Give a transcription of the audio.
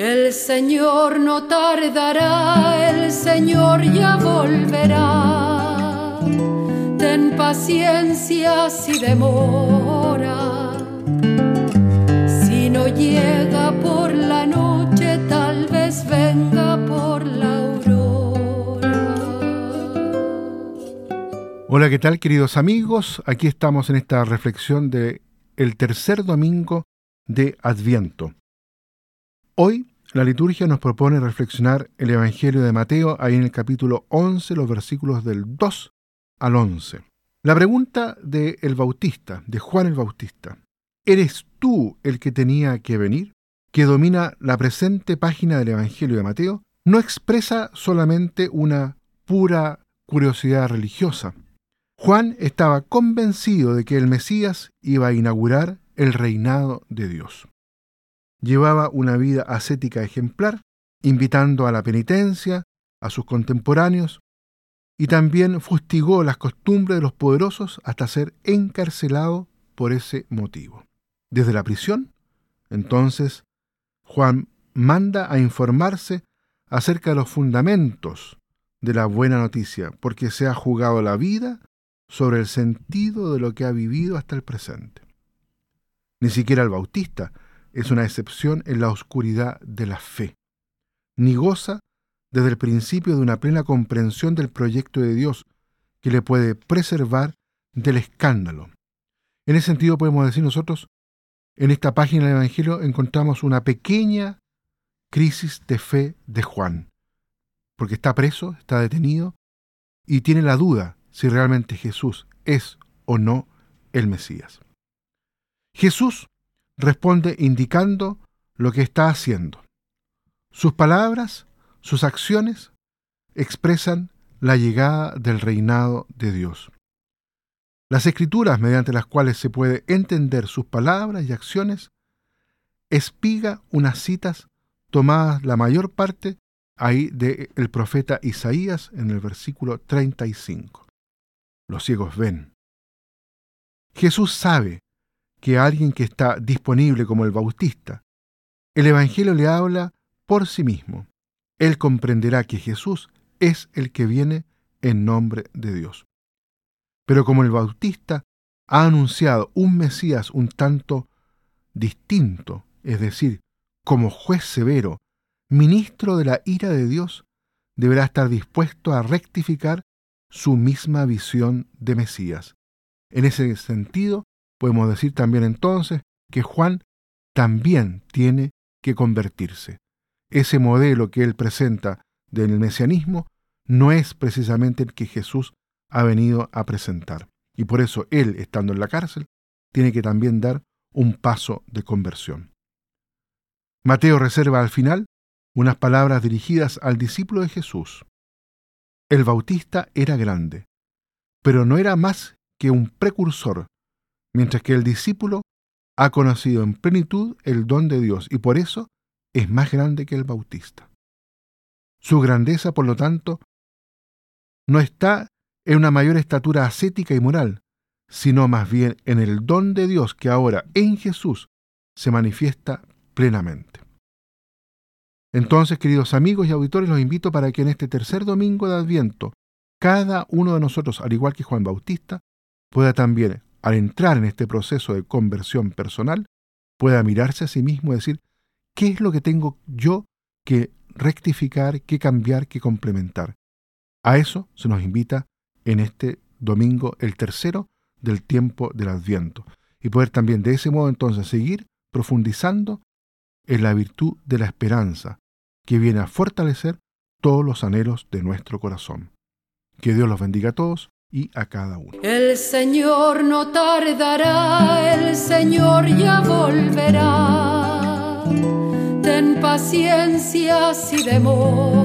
El Señor no tardará, el Señor ya volverá. Ten paciencia si demora. Si no llega por la noche, tal vez venga por la aurora. Hola, ¿qué tal queridos amigos? Aquí estamos en esta reflexión de el tercer domingo de Adviento. Hoy la liturgia nos propone reflexionar el Evangelio de Mateo ahí en el capítulo 11, los versículos del 2 al 11. La pregunta de el Bautista, de Juan el Bautista, ¿eres tú el que tenía que venir? que domina la presente página del Evangelio de Mateo, no expresa solamente una pura curiosidad religiosa. Juan estaba convencido de que el Mesías iba a inaugurar el reinado de Dios llevaba una vida ascética ejemplar, invitando a la penitencia a sus contemporáneos, y también fustigó las costumbres de los poderosos hasta ser encarcelado por ese motivo. Desde la prisión, entonces, Juan manda a informarse acerca de los fundamentos de la buena noticia, porque se ha jugado la vida sobre el sentido de lo que ha vivido hasta el presente. Ni siquiera el Bautista es una excepción en la oscuridad de la fe, ni goza desde el principio de una plena comprensión del proyecto de Dios que le puede preservar del escándalo. En ese sentido podemos decir nosotros, en esta página del Evangelio encontramos una pequeña crisis de fe de Juan, porque está preso, está detenido y tiene la duda si realmente Jesús es o no el Mesías. Jesús responde indicando lo que está haciendo. Sus palabras, sus acciones expresan la llegada del reinado de Dios. Las escrituras mediante las cuales se puede entender sus palabras y acciones espiga unas citas tomadas la mayor parte ahí del el profeta Isaías en el versículo 35. Los ciegos ven. Jesús sabe que alguien que está disponible como el Bautista. El Evangelio le habla por sí mismo. Él comprenderá que Jesús es el que viene en nombre de Dios. Pero como el Bautista ha anunciado un Mesías un tanto distinto, es decir, como juez severo, ministro de la ira de Dios, deberá estar dispuesto a rectificar su misma visión de Mesías. En ese sentido, Podemos decir también entonces que Juan también tiene que convertirse. Ese modelo que él presenta del mesianismo no es precisamente el que Jesús ha venido a presentar. Y por eso él, estando en la cárcel, tiene que también dar un paso de conversión. Mateo reserva al final unas palabras dirigidas al discípulo de Jesús. El bautista era grande, pero no era más que un precursor mientras que el discípulo ha conocido en plenitud el don de Dios y por eso es más grande que el bautista. Su grandeza, por lo tanto, no está en una mayor estatura ascética y moral, sino más bien en el don de Dios que ahora en Jesús se manifiesta plenamente. Entonces, queridos amigos y auditores, los invito para que en este tercer domingo de Adviento, cada uno de nosotros, al igual que Juan Bautista, pueda también al entrar en este proceso de conversión personal, pueda mirarse a sí mismo y decir, ¿qué es lo que tengo yo que rectificar, que cambiar, que complementar? A eso se nos invita en este domingo, el tercero del tiempo del Adviento, y poder también de ese modo entonces seguir profundizando en la virtud de la esperanza, que viene a fortalecer todos los anhelos de nuestro corazón. Que Dios los bendiga a todos y a cada uno. El Señor no tardará, el Señor ya volverá. Ten paciencia si demora,